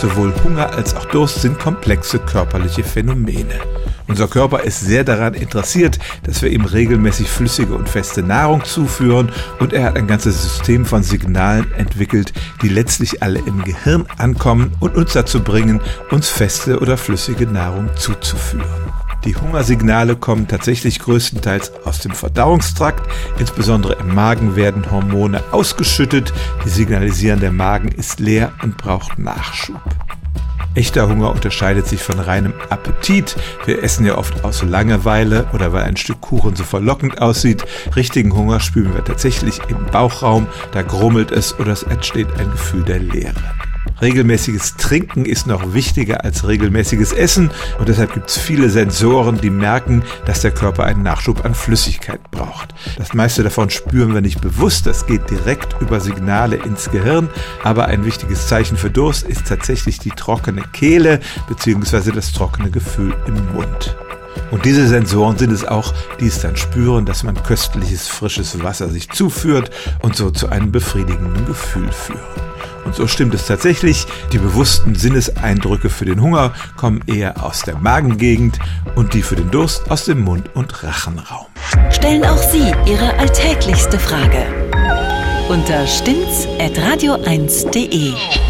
Sowohl Hunger als auch Durst sind komplexe körperliche Phänomene. Unser Körper ist sehr daran interessiert, dass wir ihm regelmäßig flüssige und feste Nahrung zuführen und er hat ein ganzes System von Signalen entwickelt, die letztlich alle im Gehirn ankommen und uns dazu bringen, uns feste oder flüssige Nahrung zuzuführen. Die Hungersignale kommen tatsächlich größtenteils aus dem Verdauungstrakt. Insbesondere im Magen werden Hormone ausgeschüttet, die signalisieren, der Magen ist leer und braucht Nachschub. Echter Hunger unterscheidet sich von reinem Appetit. Wir essen ja oft aus Langeweile oder weil ein Stück Kuchen so verlockend aussieht. Richtigen Hunger spüren wir tatsächlich im Bauchraum, da grummelt es oder es entsteht ein Gefühl der Leere. Regelmäßiges Trinken ist noch wichtiger als regelmäßiges Essen und deshalb gibt es viele Sensoren, die merken, dass der Körper einen Nachschub an Flüssigkeit braucht. Das meiste davon spüren wir nicht bewusst, das geht direkt über Signale ins Gehirn, aber ein wichtiges Zeichen für Durst ist tatsächlich die trockene Kehle bzw. das trockene Gefühl im Mund. Und diese Sensoren sind es auch, die es dann spüren, dass man köstliches, frisches Wasser sich zuführt und so zu einem befriedigenden Gefühl führen. Und so stimmt es tatsächlich, die bewussten Sinneseindrücke für den Hunger kommen eher aus der Magengegend und die für den Durst aus dem Mund- und Rachenraum. Stellen auch Sie Ihre alltäglichste Frage unter stimmtz.radio1.de.